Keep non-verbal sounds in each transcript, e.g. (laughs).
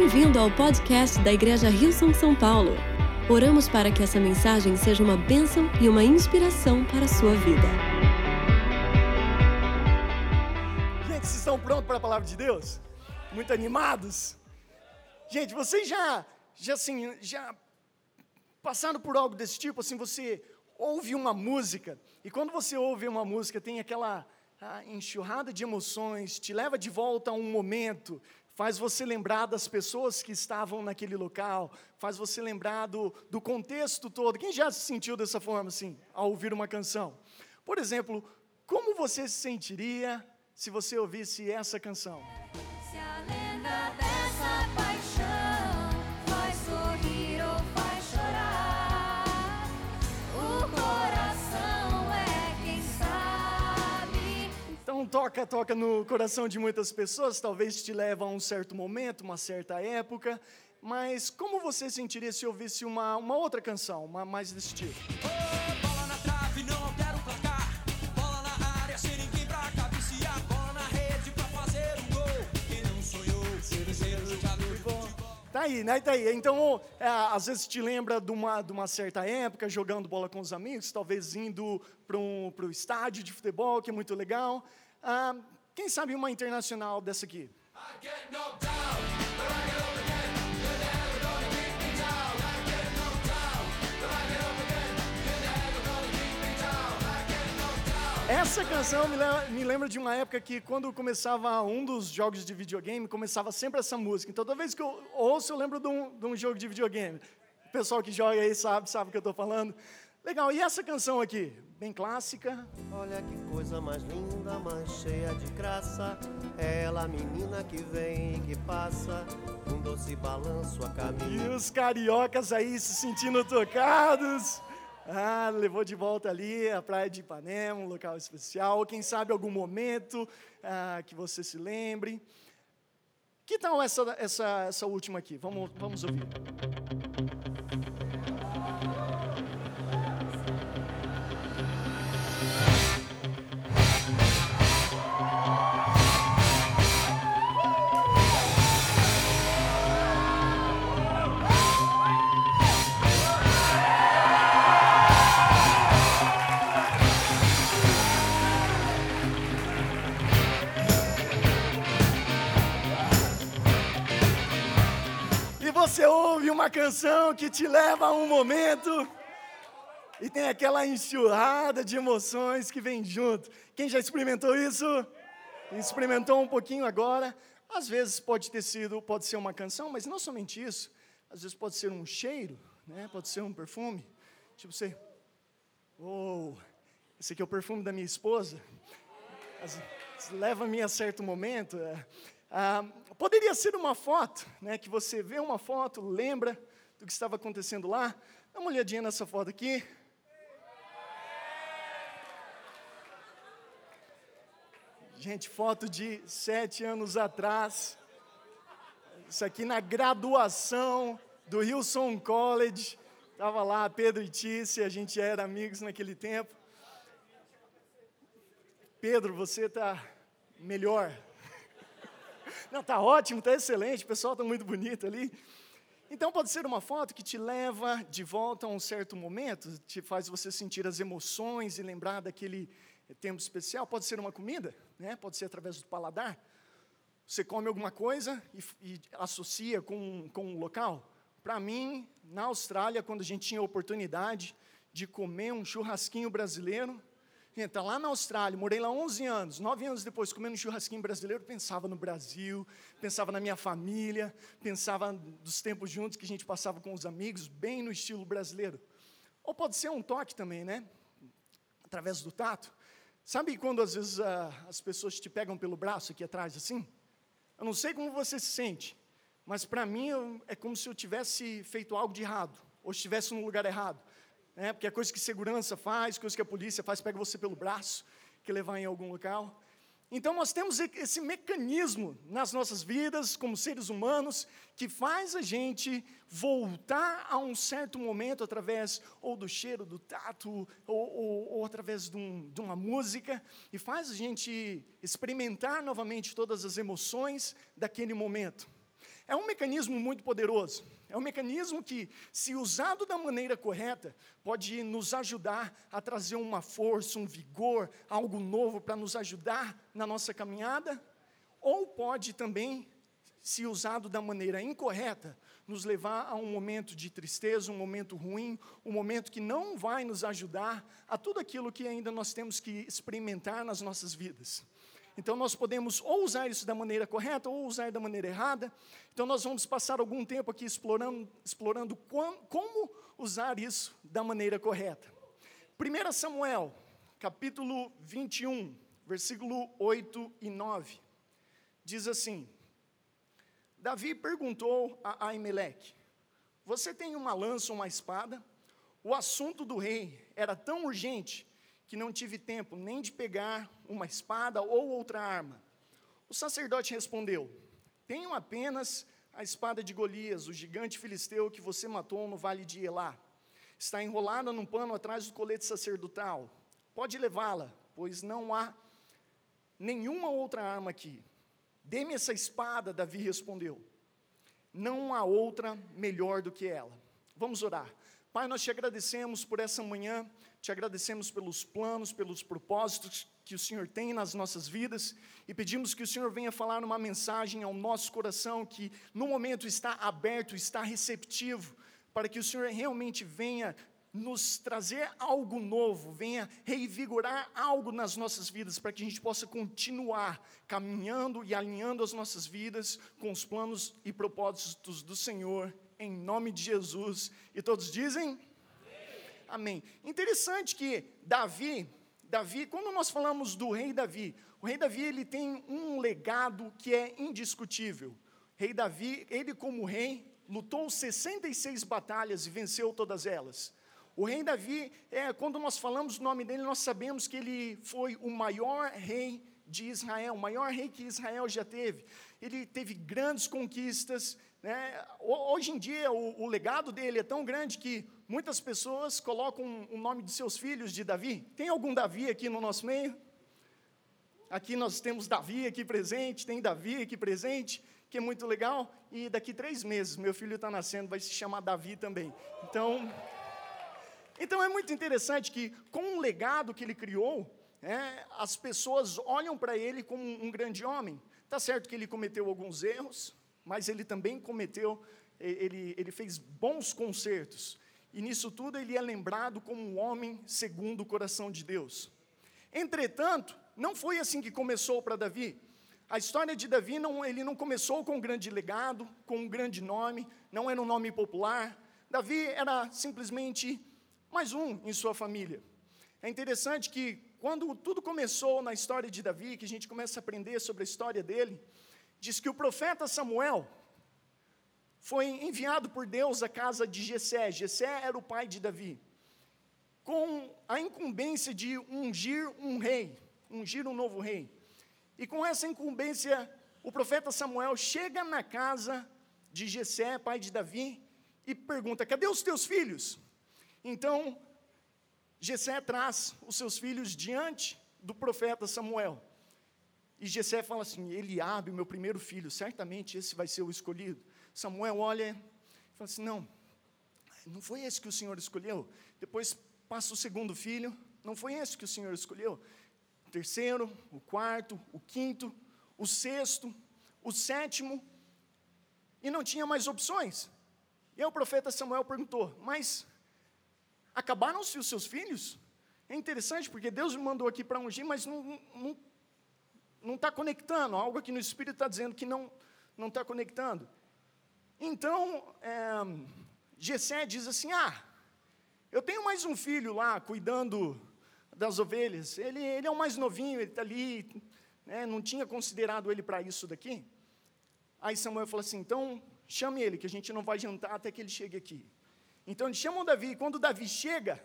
Bem-vindo ao podcast da Igreja Rio São Paulo. Oramos para que essa mensagem seja uma bênção e uma inspiração para a sua vida. Gente, vocês estão prontos para a palavra de Deus? Muito animados? Gente, vocês já, já assim, já passaram por algo desse tipo? Assim, você ouve uma música e quando você ouve uma música tem aquela enxurrada de emoções, te leva de volta a um momento, faz você lembrar das pessoas que estavam naquele local, faz você lembrar do, do contexto todo. Quem já se sentiu dessa forma, assim, ao ouvir uma canção? Por exemplo, como você se sentiria se você ouvisse essa canção? Se a lenda toca, toca no coração de muitas pessoas, talvez te leva a um certo momento, uma certa época, mas como você sentiria se ouvisse uma, uma outra canção, uma mais desse tipo? Oh, bola na trave, não altera o placar. Bola na área, sem ninguém pra cabecear. Bola na rede pra fazer um gol. Quem não sonhou ser jogador Tá aí, né? Tá aí. Então, é, às vezes te lembra de uma, de uma certa época, jogando bola com os amigos, talvez indo para um, o estádio de futebol, que é muito legal. Ah, quem sabe uma internacional dessa aqui? Essa canção me lembra de uma época que, quando começava um dos jogos de videogame, começava sempre essa música. Então, toda vez que eu ouço, eu lembro de um, de um jogo de videogame. O pessoal que joga aí sabe, sabe o que eu estou falando. Legal, e essa canção aqui? Bem clássica. Olha que coisa mais linda, mais cheia de graça. É ela, menina que vem e que passa, um doce balanço a caminho. E os cariocas aí se sentindo tocados. Ah, levou de volta ali a praia de Ipanema, um local especial. Quem sabe algum momento ah, que você se lembre. Que tal essa, essa, essa última aqui? Vamos, vamos ouvir. Você ouve uma canção que te leva a um momento e tem aquela enxurrada de emoções que vem junto. Quem já experimentou isso? Experimentou um pouquinho agora? Às vezes pode ter sido, pode ser uma canção, mas não somente isso. Às vezes pode ser um cheiro, né? Pode ser um perfume. Tipo você, oh, esse aqui é o perfume da minha esposa. Leva-me a certo momento. É. Ah, poderia ser uma foto, né, que você vê uma foto, lembra do que estava acontecendo lá. Dá uma olhadinha nessa foto aqui. Gente, foto de sete anos atrás. Isso aqui na graduação do Hillsong College. Estava lá Pedro e Tícia, a gente era amigos naquele tempo. Pedro, você está melhor, (laughs) não, tá ótimo, tá excelente, o pessoal tá muito bonito ali. Então pode ser uma foto que te leva de volta a um certo momento, te faz você sentir as emoções e lembrar daquele tempo especial. Pode ser uma comida, né? Pode ser através do paladar. Você come alguma coisa e, e associa com, com um local. Para mim, na Austrália, quando a gente tinha a oportunidade de comer um churrasquinho brasileiro, Está lá na Austrália, morei lá 11 anos, 9 anos depois, comendo churrasquinho brasileiro, pensava no Brasil, pensava na minha família, pensava dos tempos juntos que a gente passava com os amigos, bem no estilo brasileiro. Ou pode ser um toque também, né? Através do tato. Sabe quando às vezes as pessoas te pegam pelo braço aqui atrás assim? Eu não sei como você se sente, mas para mim é como se eu tivesse feito algo de errado, ou estivesse no lugar errado né? porque é coisa que segurança faz, coisa que a polícia faz, pega você pelo braço, que levar em algum local. Então nós temos esse mecanismo nas nossas vidas, como seres humanos, que faz a gente voltar a um certo momento através ou do cheiro, do tato, ou, ou, ou através de, um, de uma música, e faz a gente experimentar novamente todas as emoções daquele momento. É um mecanismo muito poderoso. É um mecanismo que, se usado da maneira correta, pode nos ajudar a trazer uma força, um vigor, algo novo para nos ajudar na nossa caminhada, ou pode também, se usado da maneira incorreta, nos levar a um momento de tristeza, um momento ruim, um momento que não vai nos ajudar a tudo aquilo que ainda nós temos que experimentar nas nossas vidas. Então nós podemos ou usar isso da maneira correta ou usar da maneira errada. Então nós vamos passar algum tempo aqui explorando, explorando como usar isso da maneira correta. 1 Samuel, capítulo 21, versículo 8 e 9, diz assim: Davi perguntou a Aimeleque: Você tem uma lança ou uma espada? O assunto do rei era tão urgente que não tive tempo nem de pegar uma espada ou outra arma. O sacerdote respondeu: Tenho apenas a espada de Golias, o gigante filisteu que você matou no vale de Elá. Está enrolada num pano atrás do colete sacerdotal. Pode levá-la, pois não há nenhuma outra arma aqui. Dê-me essa espada, Davi respondeu. Não há outra melhor do que ela. Vamos orar. Pai, nós te agradecemos por essa manhã, te agradecemos pelos planos, pelos propósitos que o Senhor tem nas nossas vidas e pedimos que o Senhor venha falar uma mensagem ao nosso coração que no momento está aberto, está receptivo, para que o Senhor realmente venha nos trazer algo novo, venha reivigorar algo nas nossas vidas, para que a gente possa continuar caminhando e alinhando as nossas vidas com os planos e propósitos do Senhor, em nome de Jesus. E todos dizem? Amém. Interessante que Davi, Davi, quando nós falamos do rei Davi, o rei Davi ele tem um legado que é indiscutível. rei Davi, ele como rei, lutou 66 batalhas e venceu todas elas. O rei Davi, é, quando nós falamos o nome dele, nós sabemos que ele foi o maior rei de Israel, o maior rei que Israel já teve. Ele teve grandes conquistas. Né? Hoje em dia, o, o, legado dele é tão grande que muitas pessoas colocam o nome de seus filhos de Davi. Tem algum Davi aqui no nosso meio? Aqui nós temos Davi aqui presente, tem Davi aqui presente, que é muito legal. E daqui três meses, meu filho está nascendo, vai se chamar Davi também. Então. Então é muito interessante que, com o legado que ele criou, é, as pessoas olham para ele como um grande homem. Está certo que ele cometeu alguns erros, mas ele também cometeu, ele, ele fez bons consertos. E nisso tudo ele é lembrado como um homem segundo o coração de Deus. Entretanto, não foi assim que começou para Davi. A história de Davi, não, ele não começou com um grande legado, com um grande nome, não era um nome popular. Davi era simplesmente mais um em sua família. É interessante que quando tudo começou na história de Davi, que a gente começa a aprender sobre a história dele, diz que o profeta Samuel foi enviado por Deus à casa de Jessé. Jessé era o pai de Davi, com a incumbência de ungir um rei, ungir um novo rei. E com essa incumbência, o profeta Samuel chega na casa de Jessé, pai de Davi, e pergunta: "Cadê os teus filhos?" Então, Jessé traz os seus filhos diante do profeta Samuel. E Jessé fala assim: Eliabe, meu primeiro filho, certamente esse vai ser o escolhido. Samuel olha e fala assim: Não, não foi esse que o Senhor escolheu. Depois passa o segundo filho, não foi esse que o Senhor escolheu. O terceiro, o quarto, o quinto, o sexto, o sétimo, e não tinha mais opções. E aí o profeta Samuel perguntou: Mas Acabaram-se os seus filhos? É interessante, porque Deus me mandou aqui para ungir, mas não está não, tá conectando. Algo aqui no Espírito está dizendo que não está conectando. Então, é, Gessé diz assim, ah, eu tenho mais um filho lá, cuidando das ovelhas. Ele, ele é o mais novinho, ele está ali, né, não tinha considerado ele para isso daqui. Aí Samuel falou assim, então chame ele, que a gente não vai jantar até que ele chegue aqui. Então eles chamam Davi, e quando Davi chega,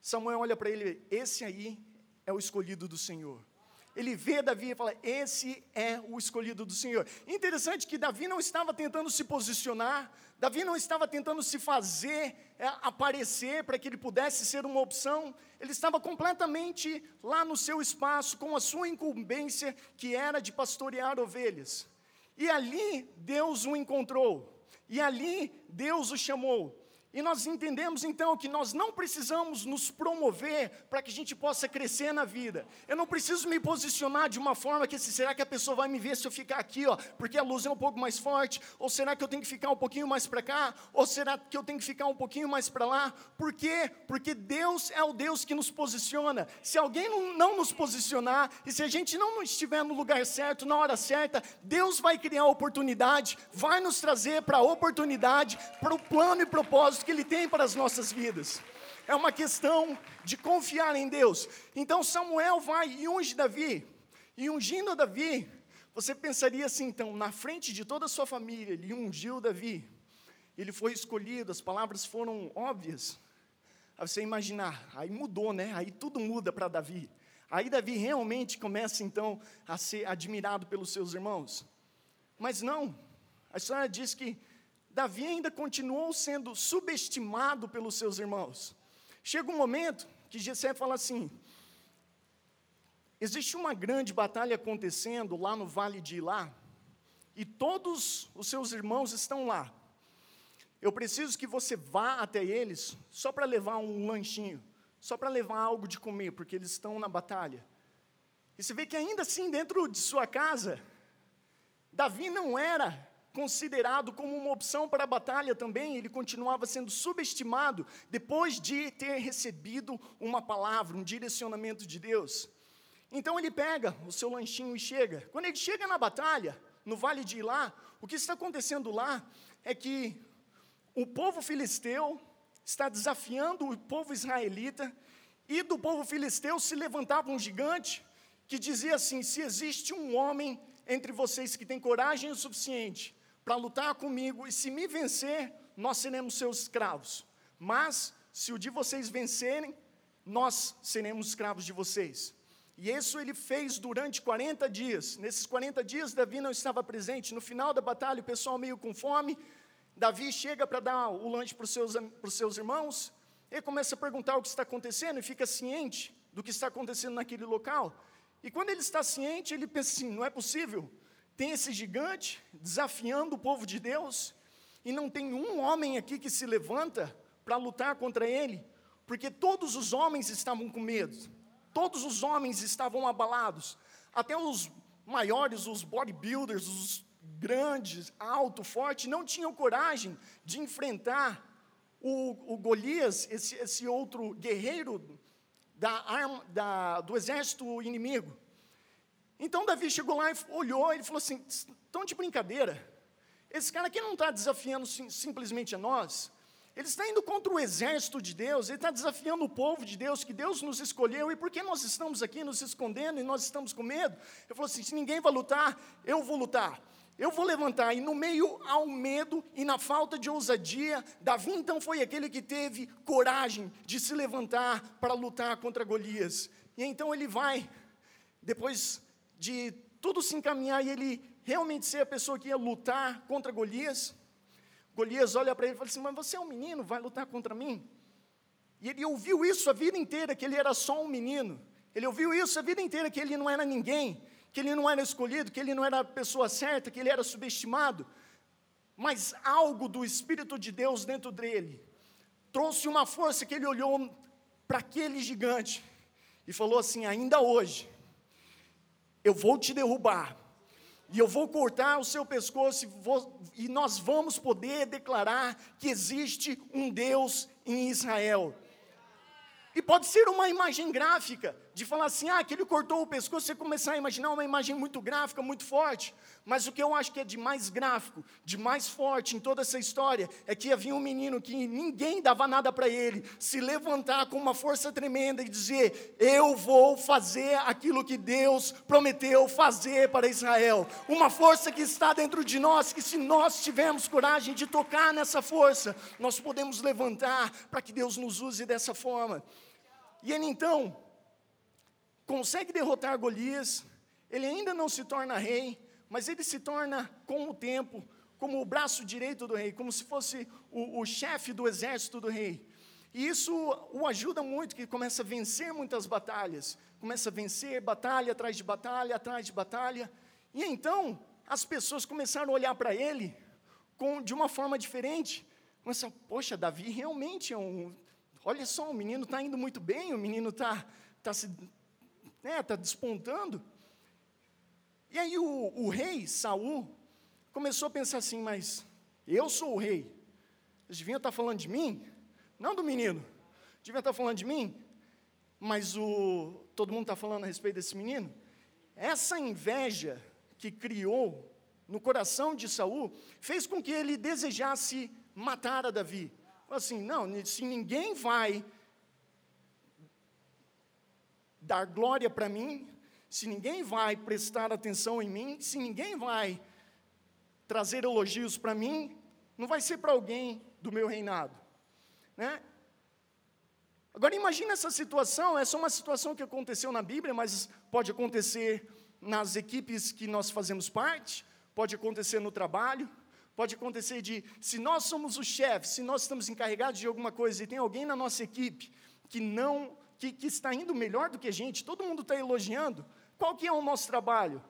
Samuel olha para ele, esse aí é o escolhido do Senhor. Ele vê Davi e fala: Esse é o escolhido do Senhor. Interessante que Davi não estava tentando se posicionar, Davi não estava tentando se fazer é, aparecer para que ele pudesse ser uma opção, ele estava completamente lá no seu espaço, com a sua incumbência, que era de pastorear ovelhas. E ali Deus o encontrou. E ali Deus o chamou. E nós entendemos então que nós não precisamos nos promover para que a gente possa crescer na vida. Eu não preciso me posicionar de uma forma que assim, será que a pessoa vai me ver se eu ficar aqui, ó, porque a luz é um pouco mais forte? Ou será que eu tenho que ficar um pouquinho mais para cá? Ou será que eu tenho que ficar um pouquinho mais para lá? Por quê? Porque Deus é o Deus que nos posiciona. Se alguém não, não nos posicionar e se a gente não estiver no lugar certo, na hora certa, Deus vai criar oportunidade, vai nos trazer para a oportunidade, para o plano e propósito propósito que Ele tem para as nossas vidas. É uma questão de confiar em Deus. Então Samuel vai e unge Davi. E ungindo Davi, você pensaria assim, então, na frente de toda a sua família, ele ungiu Davi. Ele foi escolhido, as palavras foram óbvias. Aí você imaginar, aí mudou, né? Aí tudo muda para Davi. Aí Davi realmente começa então a ser admirado pelos seus irmãos. Mas não, a história diz que Davi ainda continuou sendo subestimado pelos seus irmãos. Chega um momento que Jessé fala assim: existe uma grande batalha acontecendo lá no vale de Ilá, e todos os seus irmãos estão lá. Eu preciso que você vá até eles só para levar um lanchinho, só para levar algo de comer, porque eles estão na batalha. E você vê que ainda assim, dentro de sua casa, Davi não era considerado como uma opção para a batalha também, ele continuava sendo subestimado depois de ter recebido uma palavra, um direcionamento de Deus. Então ele pega o seu lanchinho e chega. Quando ele chega na batalha, no vale de Ilá, o que está acontecendo lá é que o povo filisteu está desafiando o povo israelita, e do povo filisteu se levantava um gigante que dizia assim: se existe um homem entre vocês que tem coragem o suficiente para lutar comigo, e se me vencer, nós seremos seus escravos. Mas, se o de vocês vencerem, nós seremos escravos de vocês. E isso ele fez durante 40 dias. Nesses 40 dias, Davi não estava presente. No final da batalha, o pessoal meio com fome. Davi chega para dar o lanche para os seus, seus irmãos. Ele começa a perguntar o que está acontecendo e fica ciente do que está acontecendo naquele local. E quando ele está ciente, ele pensa assim: não é possível tem esse gigante desafiando o povo de Deus, e não tem um homem aqui que se levanta para lutar contra ele, porque todos os homens estavam com medo, todos os homens estavam abalados, até os maiores, os bodybuilders, os grandes, alto, forte, não tinham coragem de enfrentar o, o Golias, esse, esse outro guerreiro da arma, da, do exército inimigo. Então Davi chegou lá e olhou e falou assim: estão de brincadeira. Esse cara aqui não está desafiando sim, simplesmente a nós, ele está indo contra o exército de Deus, ele está desafiando o povo de Deus, que Deus nos escolheu, e por que nós estamos aqui nos escondendo e nós estamos com medo? Ele falou assim: se ninguém vai lutar, eu vou lutar. Eu vou levantar, e no meio ao medo e na falta de ousadia, Davi então foi aquele que teve coragem de se levantar para lutar contra Golias. E então ele vai, depois de tudo se encaminhar e ele realmente ser a pessoa que ia lutar contra Golias. Golias olha para ele e fala assim: Mas você é um menino, vai lutar contra mim? E ele ouviu isso a vida inteira, que ele era só um menino. Ele ouviu isso a vida inteira, que ele não era ninguém, que ele não era escolhido, que ele não era a pessoa certa, que ele era subestimado. Mas algo do Espírito de Deus dentro dele trouxe uma força que ele olhou para aquele gigante e falou assim: ainda hoje eu vou te derrubar, e eu vou cortar o seu pescoço, e, vou, e nós vamos poder declarar que existe um Deus em Israel. E pode ser uma imagem gráfica, de falar assim, ah, que ele cortou o pescoço, você começar a imaginar uma imagem muito gráfica, muito forte. Mas o que eu acho que é de mais gráfico, de mais forte em toda essa história, é que havia um menino que ninguém dava nada para ele, se levantar com uma força tremenda e dizer: Eu vou fazer aquilo que Deus prometeu fazer para Israel. Uma força que está dentro de nós, que se nós tivermos coragem de tocar nessa força, nós podemos levantar para que Deus nos use dessa forma. E ele então consegue derrotar Golias, ele ainda não se torna rei, mas ele se torna, com o tempo, como o braço direito do rei, como se fosse o, o chefe do exército do rei. E isso o ajuda muito, que começa a vencer muitas batalhas, começa a vencer batalha atrás de batalha, atrás de batalha. E então, as pessoas começaram a olhar para ele com, de uma forma diferente. Começaram, poxa, Davi realmente é um. Olha só, o menino está indo muito bem, o menino está tá se. Né, tá despontando. E aí o, o rei, Saul, começou a pensar assim, mas eu sou o rei. Eles deviam estar falando de mim, não do menino. Deviam estar falando de mim, mas o, todo mundo está falando a respeito desse menino. Essa inveja que criou no coração de Saul fez com que ele desejasse matar a Davi. Assim, não, se ninguém vai dar glória para mim, se ninguém vai prestar atenção em mim, se ninguém vai trazer elogios para mim, não vai ser para alguém do meu reinado. Né? Agora imagine essa situação, essa é uma situação que aconteceu na Bíblia, mas pode acontecer nas equipes que nós fazemos parte, pode acontecer no trabalho, pode acontecer de, se nós somos o chefe, se nós estamos encarregados de alguma coisa e tem alguém na nossa equipe que não, que, que está indo melhor do que a gente, todo mundo está elogiando, qual que é o nosso trabalho?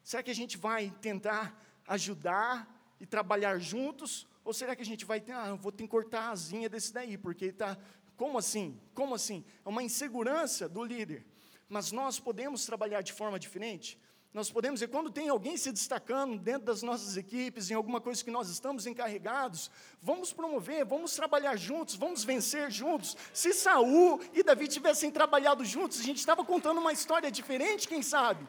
Será que a gente vai tentar ajudar e trabalhar juntos? Ou será que a gente vai ter, ah, vou ter que cortar a asinha desse daí, porque está, como assim? Como assim? É uma insegurança do líder. Mas nós podemos trabalhar de forma diferente? Nós podemos ver quando tem alguém se destacando dentro das nossas equipes, em alguma coisa que nós estamos encarregados, vamos promover, vamos trabalhar juntos, vamos vencer juntos. Se Saul e Davi tivessem trabalhado juntos, a gente estava contando uma história diferente, quem sabe?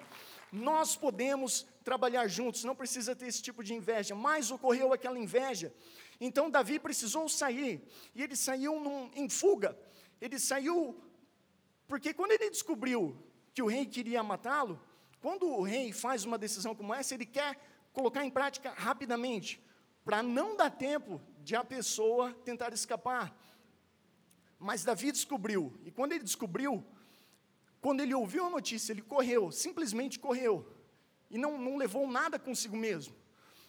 Nós podemos trabalhar juntos, não precisa ter esse tipo de inveja, mas ocorreu aquela inveja. Então Davi precisou sair, e ele saiu num, em fuga. Ele saiu porque quando ele descobriu que o rei queria matá-lo, quando o rei faz uma decisão como essa, ele quer colocar em prática rapidamente, para não dar tempo de a pessoa tentar escapar. Mas Davi descobriu, e quando ele descobriu, quando ele ouviu a notícia, ele correu, simplesmente correu, e não, não levou nada consigo mesmo.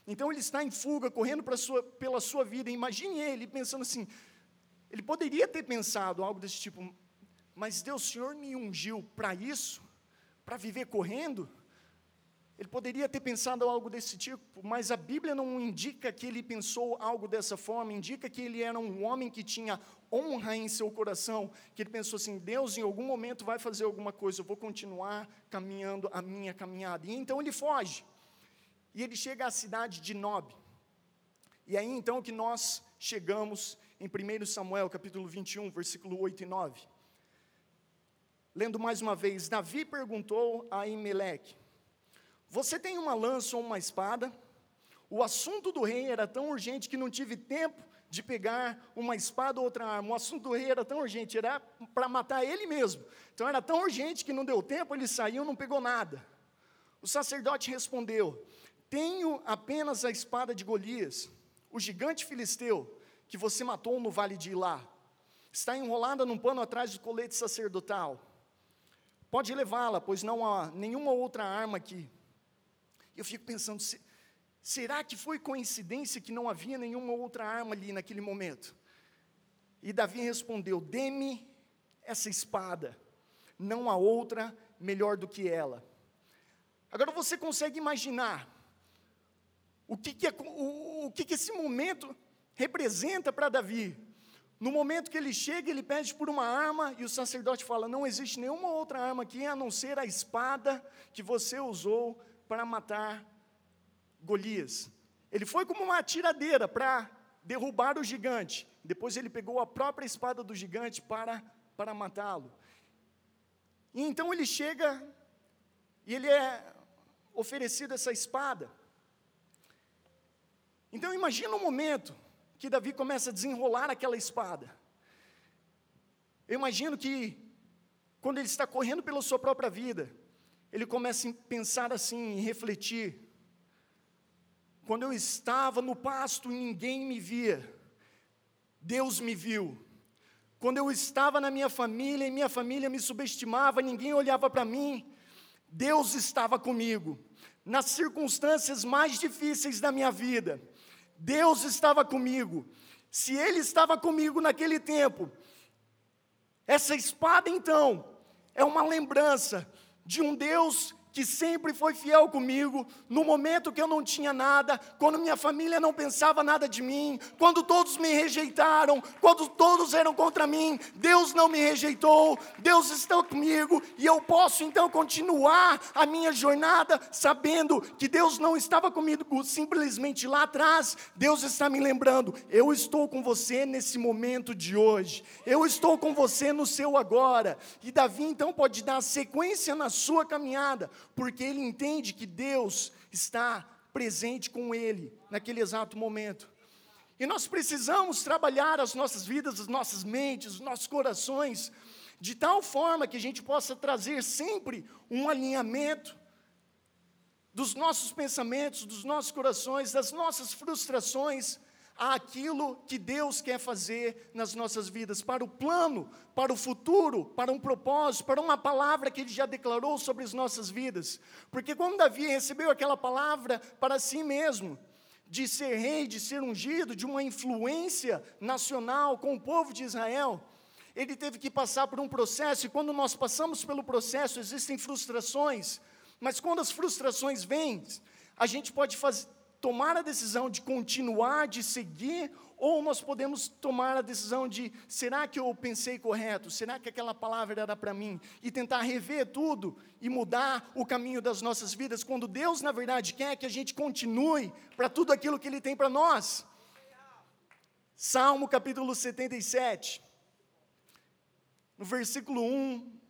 Então ele está em fuga, correndo sua, pela sua vida. Imagine ele pensando assim: ele poderia ter pensado algo desse tipo, mas Deus, o Senhor me ungiu para isso? Para viver correndo. Ele poderia ter pensado algo desse tipo, mas a Bíblia não indica que ele pensou algo dessa forma, indica que ele era um homem que tinha honra em seu coração, que ele pensou assim: Deus em algum momento vai fazer alguma coisa, eu vou continuar caminhando a minha caminhada. E então ele foge, e ele chega à cidade de Nob. E aí então que nós chegamos em 1 Samuel capítulo 21, versículo 8 e 9. Lendo mais uma vez, Davi perguntou a Imeleque: Você tem uma lança ou uma espada? O assunto do rei era tão urgente que não tive tempo de pegar uma espada ou outra arma. O assunto do rei era tão urgente, era para matar ele mesmo. Então era tão urgente que não deu tempo, ele saiu, não pegou nada. O sacerdote respondeu: Tenho apenas a espada de Golias, o gigante filisteu, que você matou no vale de Ilá. Está enrolada num pano atrás do colete sacerdotal. Pode levá-la, pois não há nenhuma outra arma aqui. Eu fico pensando, se, será que foi coincidência que não havia nenhuma outra arma ali naquele momento? E Davi respondeu: Dê-me essa espada, não há outra melhor do que ela. Agora você consegue imaginar o que, que, o, o que, que esse momento representa para Davi? No momento que ele chega, ele pede por uma arma e o sacerdote fala: Não existe nenhuma outra arma aqui a não ser a espada que você usou para matar Golias. Ele foi como uma tiradeira para derrubar o gigante. Depois ele pegou a própria espada do gigante para, para matá-lo. E então ele chega e ele é oferecido essa espada. Então imagina um momento que Davi começa a desenrolar aquela espada. Eu imagino que, quando ele está correndo pela sua própria vida, ele começa a pensar assim, refletir. Quando eu estava no pasto e ninguém me via, Deus me viu. Quando eu estava na minha família e minha família me subestimava, ninguém olhava para mim, Deus estava comigo. Nas circunstâncias mais difíceis da minha vida, Deus estava comigo. Se Ele estava comigo naquele tempo, essa espada então é uma lembrança de um Deus que sempre foi fiel comigo, no momento que eu não tinha nada, quando minha família não pensava nada de mim, quando todos me rejeitaram, quando todos eram contra mim, Deus não me rejeitou, Deus está comigo e eu posso então continuar a minha jornada sabendo que Deus não estava comigo simplesmente lá atrás, Deus está me lembrando, eu estou com você nesse momento de hoje, eu estou com você no seu agora, e Davi então pode dar sequência na sua caminhada, porque ele entende que Deus está presente com ele naquele exato momento. E nós precisamos trabalhar as nossas vidas, as nossas mentes, os nossos corações, de tal forma que a gente possa trazer sempre um alinhamento dos nossos pensamentos, dos nossos corações, das nossas frustrações, àquilo que Deus quer fazer nas nossas vidas, para o plano, para o futuro, para um propósito, para uma palavra que Ele já declarou sobre as nossas vidas. Porque quando Davi recebeu aquela palavra para si mesmo, de ser rei, de ser ungido, de uma influência nacional com o povo de Israel, ele teve que passar por um processo, e quando nós passamos pelo processo, existem frustrações, mas quando as frustrações vêm, a gente pode fazer, tomar a decisão de continuar, de seguir, ou nós podemos tomar a decisão de: será que eu pensei correto? Será que aquela palavra era para mim? E tentar rever tudo e mudar o caminho das nossas vidas, quando Deus, na verdade, quer que a gente continue para tudo aquilo que Ele tem para nós. Salmo capítulo 77, no versículo 1,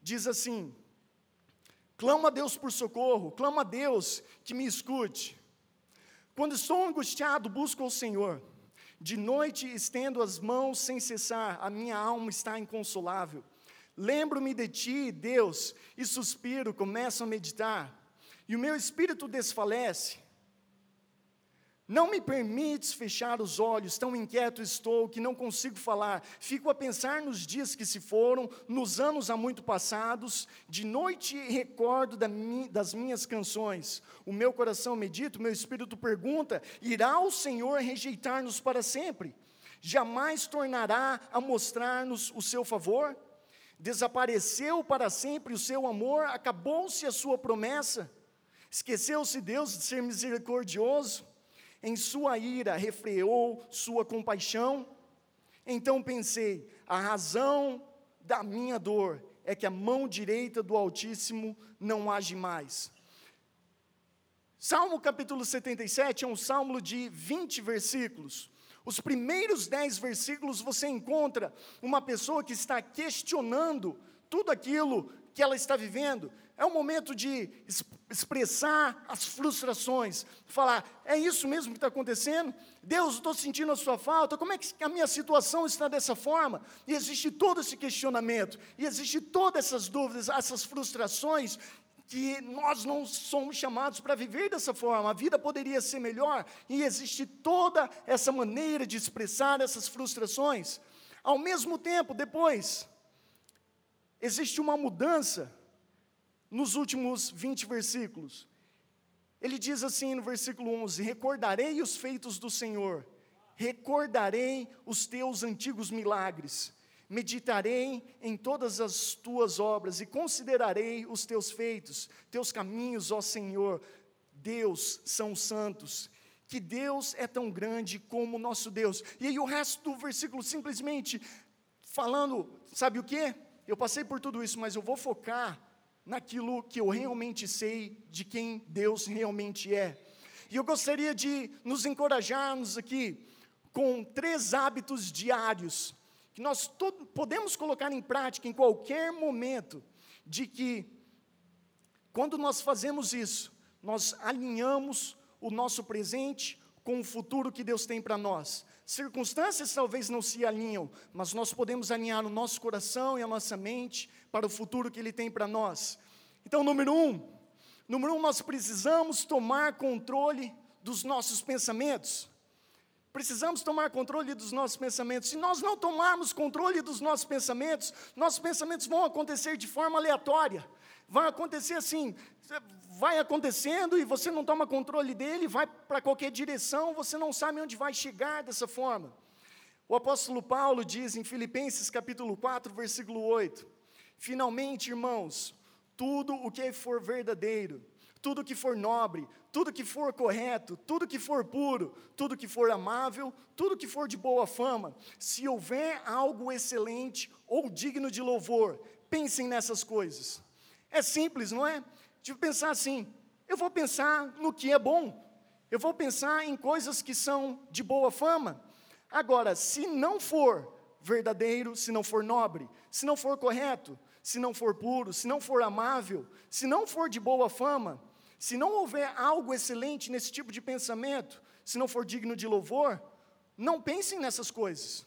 diz assim: Clama a Deus por socorro, clama a Deus que me escute. Quando estou angustiado, busco o Senhor. De noite estendo as mãos sem cessar, a minha alma está inconsolável. Lembro-me de ti, Deus, e suspiro, começo a meditar, e o meu espírito desfalece. Não me permites fechar os olhos, tão inquieto estou que não consigo falar. Fico a pensar nos dias que se foram, nos anos há muito passados. De noite recordo das minhas canções. O meu coração medita, o meu espírito pergunta: irá o Senhor rejeitar-nos para sempre? Jamais tornará a mostrar-nos o seu favor? Desapareceu para sempre o seu amor, acabou-se a sua promessa. Esqueceu-se Deus de ser misericordioso? Em sua ira refreou sua compaixão. Então pensei: a razão da minha dor é que a mão direita do Altíssimo não age mais. Salmo capítulo 77 é um salmo de 20 versículos. Os primeiros 10 versículos você encontra uma pessoa que está questionando tudo aquilo que ela está vivendo, é um momento de expressar as frustrações, falar: é isso mesmo que está acontecendo? Deus, estou sentindo a sua falta, como é que a minha situação está dessa forma? E existe todo esse questionamento, e existe todas essas dúvidas, essas frustrações, que nós não somos chamados para viver dessa forma, a vida poderia ser melhor, e existe toda essa maneira de expressar essas frustrações. Ao mesmo tempo, depois, existe uma mudança nos últimos 20 versículos. Ele diz assim no versículo 11: Recordarei os feitos do Senhor, recordarei os teus antigos milagres, meditarei em todas as tuas obras e considerarei os teus feitos, teus caminhos, ó Senhor. Deus são santos, que Deus é tão grande como nosso Deus. E aí o resto do versículo simplesmente falando, sabe o que? Eu passei por tudo isso, mas eu vou focar naquilo que eu realmente sei de quem Deus realmente é. E eu gostaria de nos encorajarmos aqui com três hábitos diários que nós podemos colocar em prática em qualquer momento, de que quando nós fazemos isso, nós alinhamos o nosso presente com o futuro que Deus tem para nós. Circunstâncias talvez não se alinham, mas nós podemos alinhar o nosso coração e a nossa mente para o futuro que Ele tem para nós. Então, número um, número um, nós precisamos tomar controle dos nossos pensamentos. Precisamos tomar controle dos nossos pensamentos. Se nós não tomarmos controle dos nossos pensamentos, nossos pensamentos vão acontecer de forma aleatória. Vai acontecer assim, vai acontecendo e você não toma controle dele, vai para qualquer direção, você não sabe onde vai chegar dessa forma. O apóstolo Paulo diz em Filipenses capítulo 4, versículo 8: Finalmente, irmãos, tudo o que for verdadeiro, tudo que for nobre, tudo que for correto, tudo que for puro, tudo que for amável, tudo que for de boa fama, se houver algo excelente ou digno de louvor, pensem nessas coisas. É simples, não é? De pensar assim, eu vou pensar no que é bom, eu vou pensar em coisas que são de boa fama. Agora, se não for verdadeiro, se não for nobre, se não for correto, se não for puro, se não for amável, se não for de boa fama, se não houver algo excelente nesse tipo de pensamento, se não for digno de louvor, não pensem nessas coisas.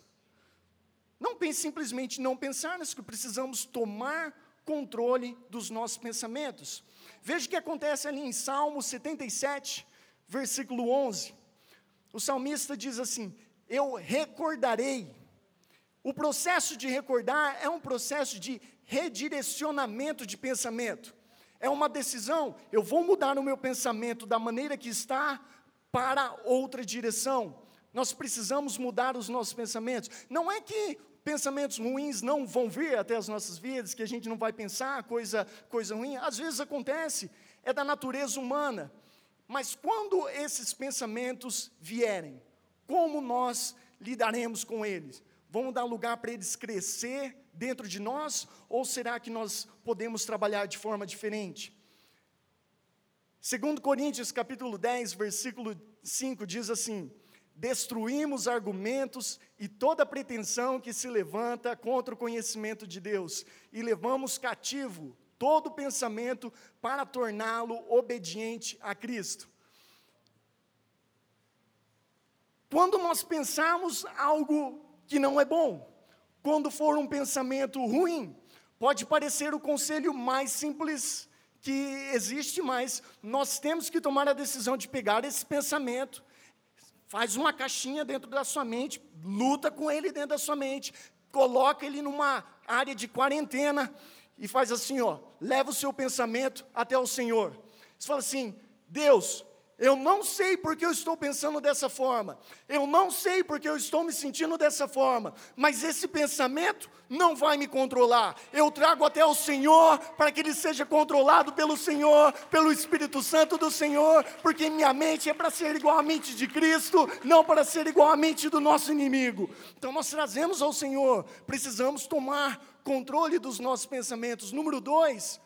Não pense simplesmente não pensar nisso, que precisamos tomar controle dos nossos pensamentos. Veja o que acontece ali em Salmo 77, versículo 11. O salmista diz assim: Eu recordarei. O processo de recordar é um processo de redirecionamento de pensamento é uma decisão. Eu vou mudar o meu pensamento da maneira que está para outra direção. Nós precisamos mudar os nossos pensamentos. Não é que pensamentos ruins não vão vir até as nossas vidas, que a gente não vai pensar coisa, coisa ruim. Às vezes acontece, é da natureza humana. Mas quando esses pensamentos vierem, como nós lidaremos com eles? Vamos dar lugar para eles crescer dentro de nós ou será que nós podemos trabalhar de forma diferente? Segundo Coríntios capítulo 10, versículo 5 diz assim: Destruímos argumentos e toda pretensão que se levanta contra o conhecimento de Deus e levamos cativo todo pensamento para torná-lo obediente a Cristo. Quando nós pensamos algo que não é bom, quando for um pensamento ruim, pode parecer o conselho mais simples que existe, mas nós temos que tomar a decisão de pegar esse pensamento, faz uma caixinha dentro da sua mente, luta com ele dentro da sua mente, coloca ele numa área de quarentena e faz assim, ó, leva o seu pensamento até o Senhor. Você fala assim: Deus, eu não sei porque eu estou pensando dessa forma. Eu não sei porque eu estou me sentindo dessa forma. Mas esse pensamento não vai me controlar. Eu trago até o Senhor para que ele seja controlado pelo Senhor, pelo Espírito Santo do Senhor, porque minha mente é para ser igual à mente de Cristo, não para ser igual à mente do nosso inimigo. Então nós trazemos ao Senhor. Precisamos tomar controle dos nossos pensamentos. Número dois,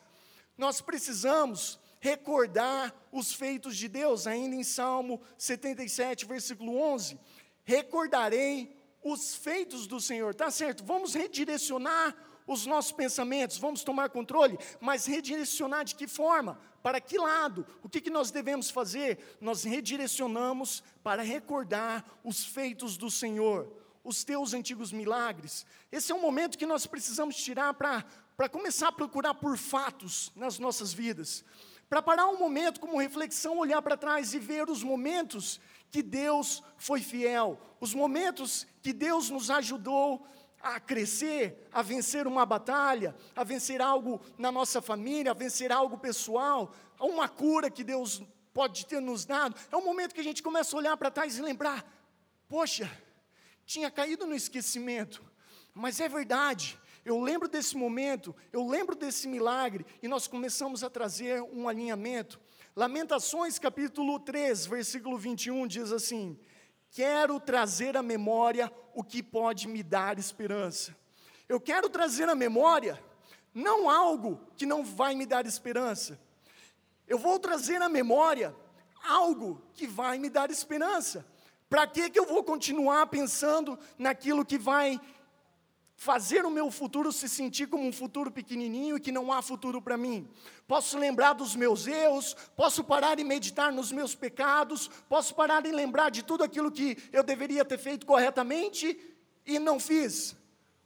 nós precisamos recordar os feitos de Deus, ainda em Salmo 77, versículo 11. Recordarei os feitos do Senhor, tá certo? Vamos redirecionar os nossos pensamentos, vamos tomar controle, mas redirecionar de que forma? Para que lado? O que, que nós devemos fazer? Nós redirecionamos para recordar os feitos do Senhor, os teus antigos milagres. Esse é um momento que nós precisamos tirar para começar a procurar por fatos nas nossas vidas para parar um momento como reflexão, olhar para trás e ver os momentos que Deus foi fiel, os momentos que Deus nos ajudou a crescer, a vencer uma batalha, a vencer algo na nossa família, a vencer algo pessoal, uma cura que Deus pode ter nos dado. É um momento que a gente começa a olhar para trás e lembrar: poxa, tinha caído no esquecimento, mas é verdade, eu lembro desse momento, eu lembro desse milagre, e nós começamos a trazer um alinhamento. Lamentações capítulo 3, versículo 21 diz assim: Quero trazer à memória o que pode me dar esperança. Eu quero trazer à memória não algo que não vai me dar esperança. Eu vou trazer à memória algo que vai me dar esperança. Para que, que eu vou continuar pensando naquilo que vai fazer o meu futuro se sentir como um futuro pequenininho e que não há futuro para mim. Posso lembrar dos meus erros, posso parar e meditar nos meus pecados, posso parar e lembrar de tudo aquilo que eu deveria ter feito corretamente e não fiz.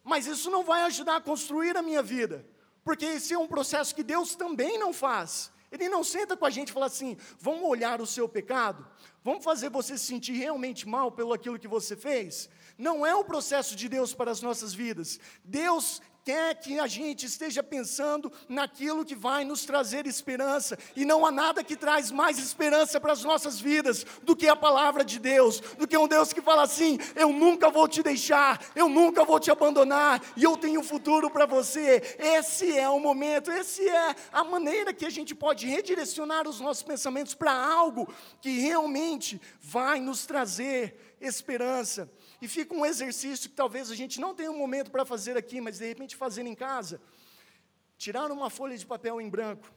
Mas isso não vai ajudar a construir a minha vida, porque esse é um processo que Deus também não faz. Ele não senta com a gente e fala assim: vamos olhar o seu pecado, vamos fazer você se sentir realmente mal pelo aquilo que você fez. Não é o processo de Deus para as nossas vidas. Deus quer que a gente esteja pensando naquilo que vai nos trazer esperança, e não há nada que traz mais esperança para as nossas vidas do que a palavra de Deus, do que um Deus que fala assim: eu nunca vou te deixar, eu nunca vou te abandonar, e eu tenho um futuro para você. Esse é o momento, esse é a maneira que a gente pode redirecionar os nossos pensamentos para algo que realmente vai nos trazer esperança. E fica um exercício que talvez a gente não tenha um momento para fazer aqui, mas de repente fazer em casa. Tirar uma folha de papel em branco.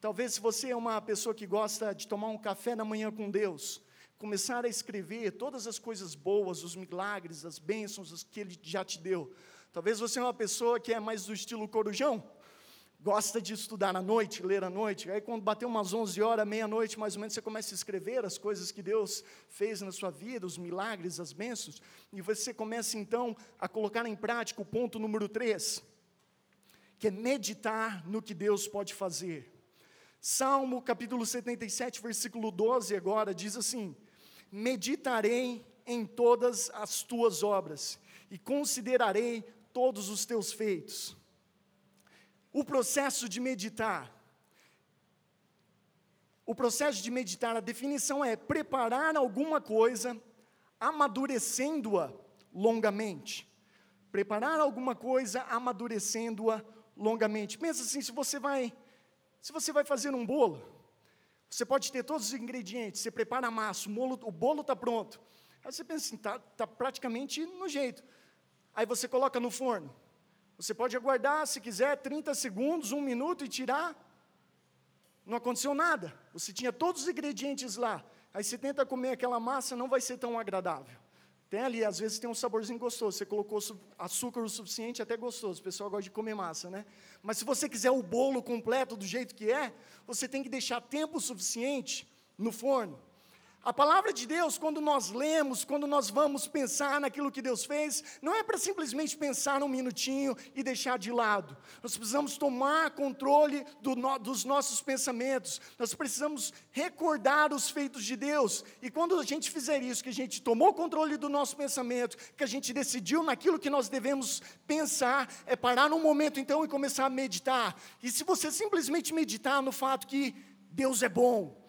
Talvez se você é uma pessoa que gosta de tomar um café na manhã com Deus, começar a escrever todas as coisas boas, os milagres, as bênçãos que Ele já te deu. Talvez você é uma pessoa que é mais do estilo corujão, gosta de estudar à noite, ler à noite. Aí, quando bater umas 11 horas, meia-noite, mais ou menos, você começa a escrever as coisas que Deus fez na sua vida, os milagres, as bênçãos, e você começa então a colocar em prática o ponto número 3, que é meditar no que Deus pode fazer. Salmo capítulo 77, versículo 12, agora diz assim: Meditarei em todas as tuas obras e considerarei todos os teus feitos o processo de meditar. O processo de meditar, a definição é preparar alguma coisa, amadurecendo-a longamente. Preparar alguma coisa, amadurecendo-a longamente. Pensa assim, se você vai, se você vai fazer um bolo, você pode ter todos os ingredientes, você prepara a massa, o bolo está pronto. Aí você pensa assim, está tá praticamente no jeito. Aí você coloca no forno. Você pode aguardar, se quiser, 30 segundos, um minuto e tirar. Não aconteceu nada. Você tinha todos os ingredientes lá. Aí você tenta comer aquela massa, não vai ser tão agradável. Tem ali, às vezes tem um saborzinho gostoso. Você colocou açúcar o suficiente, até gostoso. O pessoal gosta de comer massa, né? Mas se você quiser o bolo completo do jeito que é, você tem que deixar tempo suficiente no forno. A palavra de Deus, quando nós lemos, quando nós vamos pensar naquilo que Deus fez, não é para simplesmente pensar um minutinho e deixar de lado. Nós precisamos tomar controle do no, dos nossos pensamentos, nós precisamos recordar os feitos de Deus. E quando a gente fizer isso, que a gente tomou controle do nosso pensamento, que a gente decidiu naquilo que nós devemos pensar, é parar um momento então e começar a meditar. E se você simplesmente meditar no fato que Deus é bom,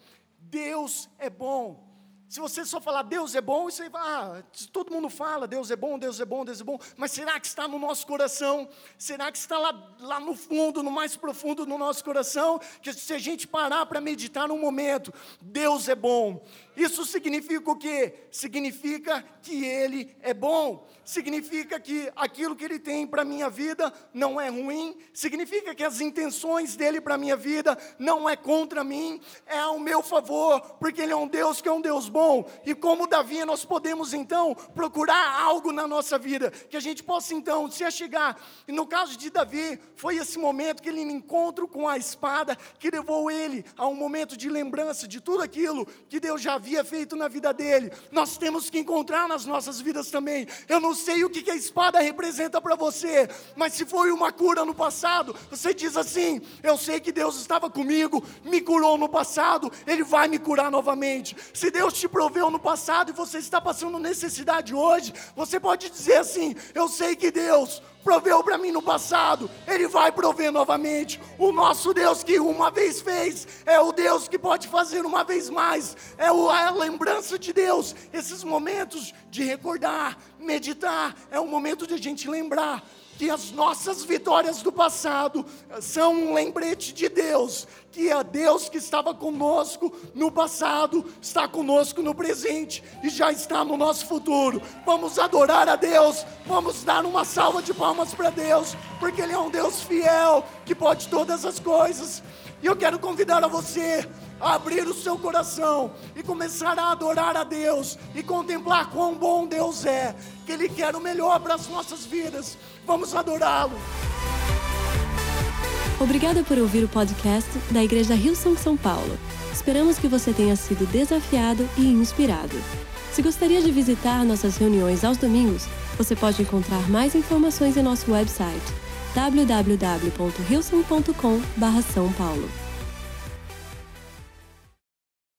Deus é bom. Se você só falar Deus é bom, você vai, ah, todo mundo fala Deus é bom, Deus é bom, Deus é bom, mas será que está no nosso coração? Será que está lá, lá no fundo, no mais profundo do nosso coração? Que se a gente parar para meditar um momento, Deus é bom. Isso significa o quê? Significa que Ele é bom. Significa que aquilo que Ele tem para a minha vida não é ruim. Significa que as intenções dEle para a minha vida não é contra mim, é ao meu favor, porque Ele é um Deus que é um Deus bom. E como Davi, nós podemos então procurar algo na nossa vida, que a gente possa então se achegar. E no caso de Davi, foi esse momento que ele encontrou com a espada que levou ele a um momento de lembrança de tudo aquilo que Deus já havia feito na vida dele, nós temos que encontrar nas nossas vidas também. Eu não sei o que a espada representa para você, mas se foi uma cura no passado, você diz assim: Eu sei que Deus estava comigo, me curou no passado, Ele vai me curar novamente. Se Deus te proveu no passado e você está passando necessidade hoje, você pode dizer assim: Eu sei que Deus proveu para mim no passado, Ele vai prover novamente. O nosso Deus que uma vez fez, é o Deus que pode fazer uma vez mais, é a lembrança de Deus. Esses momentos de recordar, meditar, é o momento de a gente lembrar que as nossas vitórias do passado são um lembrete de Deus, que é Deus que estava conosco no passado, está conosco no presente e já está no nosso futuro. Vamos adorar a Deus, vamos dar uma salva de palmas para Deus, porque Ele é um Deus fiel, que pode todas as coisas. E eu quero convidar a você abrir o seu coração e começar a adorar a Deus e contemplar quão bom Deus é, que Ele quer o melhor para as nossas vidas. Vamos adorá-lo. Obrigada por ouvir o podcast da Igreja Rio São São Paulo. Esperamos que você tenha sido desafiado e inspirado. Se gostaria de visitar nossas reuniões aos domingos, você pode encontrar mais informações em nosso website www.rilson.com/são paulo.